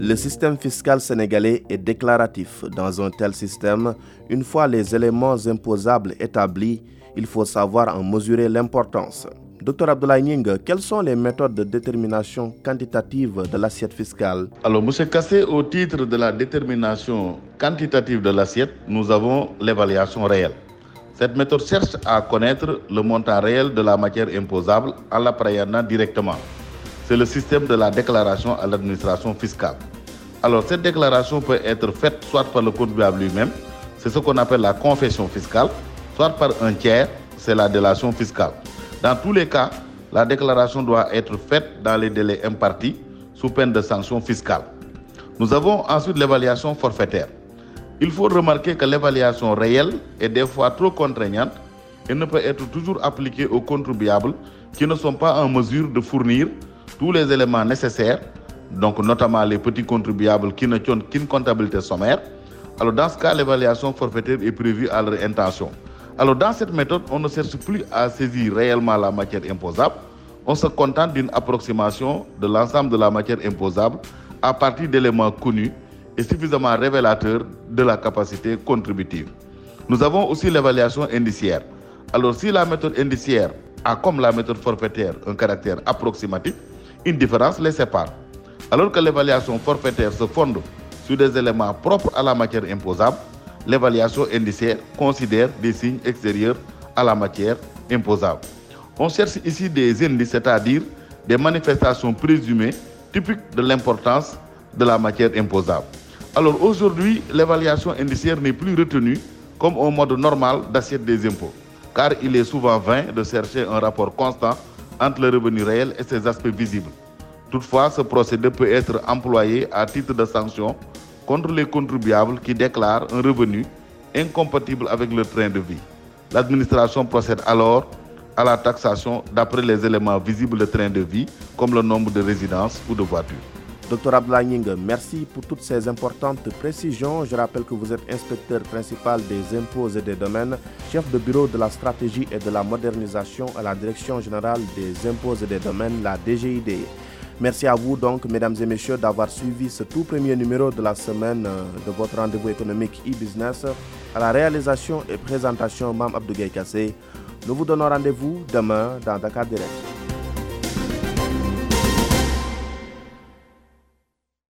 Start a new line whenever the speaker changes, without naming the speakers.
Le système fiscal sénégalais est déclaratif. Dans un tel système, une fois les éléments imposables établis, il faut savoir en mesurer l'importance. Docteur Abdoulaye Ning, quelles sont les méthodes de détermination quantitative de l'assiette fiscale?
Alors, Monsieur Cassé, au titre de la détermination quantitative de l'assiette, nous avons l'évaluation réelle. Cette méthode cherche à connaître le montant réel de la matière imposable en l'appréhendant directement. C'est le système de la déclaration à l'administration fiscale. Alors, cette déclaration peut être faite soit par le contribuable lui-même, c'est ce qu'on appelle la confession fiscale, soit par un tiers, c'est la délation fiscale. Dans tous les cas, la déclaration doit être faite dans les délais impartis sous peine de sanctions fiscales. Nous avons ensuite l'évaluation forfaitaire. Il faut remarquer que l'évaluation réelle est des fois trop contraignante et ne peut être toujours appliquée aux contribuables qui ne sont pas en mesure de fournir tous les éléments nécessaires donc notamment les petits contribuables qui ne tiennent qu'une comptabilité sommaire. Alors dans ce cas, l'évaluation forfaitaire est prévue à leur intention. Alors dans cette méthode, on ne cherche plus à saisir réellement la matière imposable, on se contente d'une approximation de l'ensemble de la matière imposable à partir d'éléments connus et suffisamment révélateurs de la capacité contributive. Nous avons aussi l'évaluation indiciaire. Alors si la méthode indiciaire a comme la méthode forfaitaire un caractère approximatif, une différence les sépare. Alors que l'évaluation forfaitaire se fonde sur des éléments propres à la matière imposable, l'évaluation indiciaire considère des signes extérieurs à la matière imposable. On cherche ici des indices, c'est-à-dire des manifestations présumées typiques de l'importance de la matière imposable. Alors aujourd'hui, l'évaluation indiciaire n'est plus retenue comme un mode normal d'assiette des impôts, car il est souvent vain de chercher un rapport constant entre le revenu réel et ses aspects visibles. Toutefois, ce procédé peut être employé à titre de sanction contre les contribuables qui déclarent un revenu incompatible avec leur train de vie. L'administration procède alors à la taxation d'après les éléments visibles de train de vie, comme le nombre de résidences ou de voitures.
Docteur Ablaning, merci pour toutes ces importantes précisions. Je rappelle que vous êtes inspecteur principal des impôts et des domaines, chef de bureau de la stratégie et de la modernisation à la Direction générale des impôts et des domaines, la DGID. Merci à vous donc, mesdames et messieurs, d'avoir suivi ce tout premier numéro de la semaine euh, de votre rendez-vous économique e-business. À la réalisation et présentation, Mme Abdougaï Kassé. Nous vous donnons rendez-vous demain dans Dakar Direct.